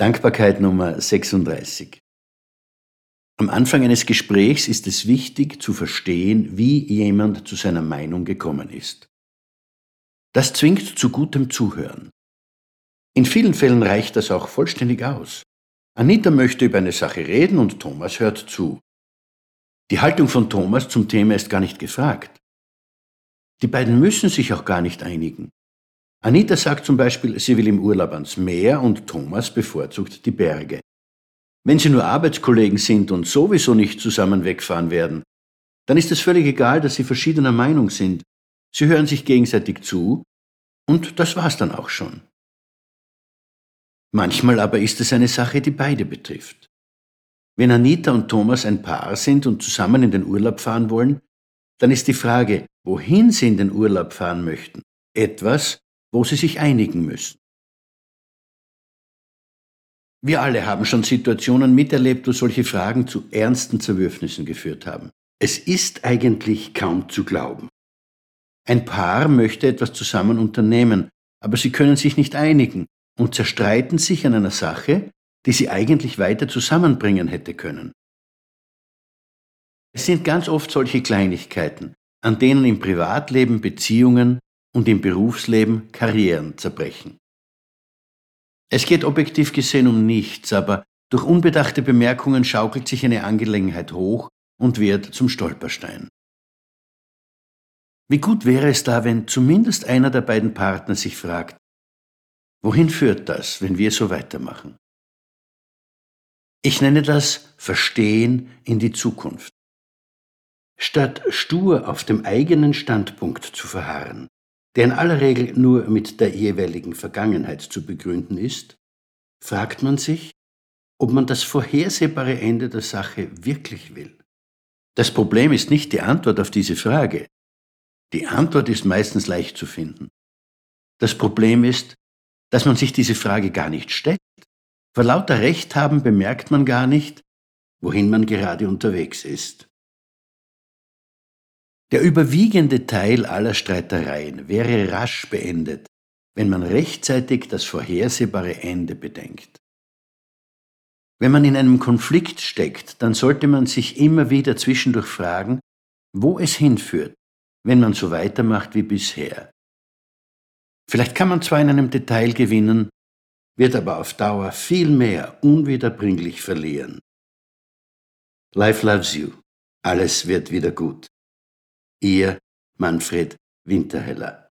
Dankbarkeit Nummer 36. Am Anfang eines Gesprächs ist es wichtig zu verstehen, wie jemand zu seiner Meinung gekommen ist. Das zwingt zu gutem Zuhören. In vielen Fällen reicht das auch vollständig aus. Anita möchte über eine Sache reden und Thomas hört zu. Die Haltung von Thomas zum Thema ist gar nicht gefragt. Die beiden müssen sich auch gar nicht einigen. Anita sagt zum Beispiel, sie will im Urlaub ans Meer und Thomas bevorzugt die Berge. Wenn sie nur Arbeitskollegen sind und sowieso nicht zusammen wegfahren werden, dann ist es völlig egal, dass sie verschiedener Meinung sind. Sie hören sich gegenseitig zu und das war's dann auch schon. Manchmal aber ist es eine Sache, die beide betrifft. Wenn Anita und Thomas ein Paar sind und zusammen in den Urlaub fahren wollen, dann ist die Frage, wohin sie in den Urlaub fahren möchten, etwas, wo sie sich einigen müssen. Wir alle haben schon Situationen miterlebt, wo solche Fragen zu ernsten Zerwürfnissen geführt haben. Es ist eigentlich kaum zu glauben. Ein Paar möchte etwas zusammen unternehmen, aber sie können sich nicht einigen und zerstreiten sich an einer Sache, die sie eigentlich weiter zusammenbringen hätte können. Es sind ganz oft solche Kleinigkeiten, an denen im Privatleben Beziehungen und im Berufsleben Karrieren zerbrechen. Es geht objektiv gesehen um nichts, aber durch unbedachte Bemerkungen schaukelt sich eine Angelegenheit hoch und wird zum Stolperstein. Wie gut wäre es da, wenn zumindest einer der beiden Partner sich fragt, wohin führt das, wenn wir so weitermachen? Ich nenne das Verstehen in die Zukunft. Statt stur auf dem eigenen Standpunkt zu verharren, der in aller Regel nur mit der jeweiligen Vergangenheit zu begründen ist, fragt man sich, ob man das vorhersehbare Ende der Sache wirklich will. Das Problem ist nicht die Antwort auf diese Frage. Die Antwort ist meistens leicht zu finden. Das Problem ist, dass man sich diese Frage gar nicht stellt. Vor lauter Recht haben bemerkt man gar nicht, wohin man gerade unterwegs ist. Der überwiegende Teil aller Streitereien wäre rasch beendet, wenn man rechtzeitig das vorhersehbare Ende bedenkt. Wenn man in einem Konflikt steckt, dann sollte man sich immer wieder zwischendurch fragen, wo es hinführt, wenn man so weitermacht wie bisher. Vielleicht kann man zwar in einem Detail gewinnen, wird aber auf Dauer viel mehr unwiederbringlich verlieren. Life loves you. Alles wird wieder gut. Ihr Manfred Winterheller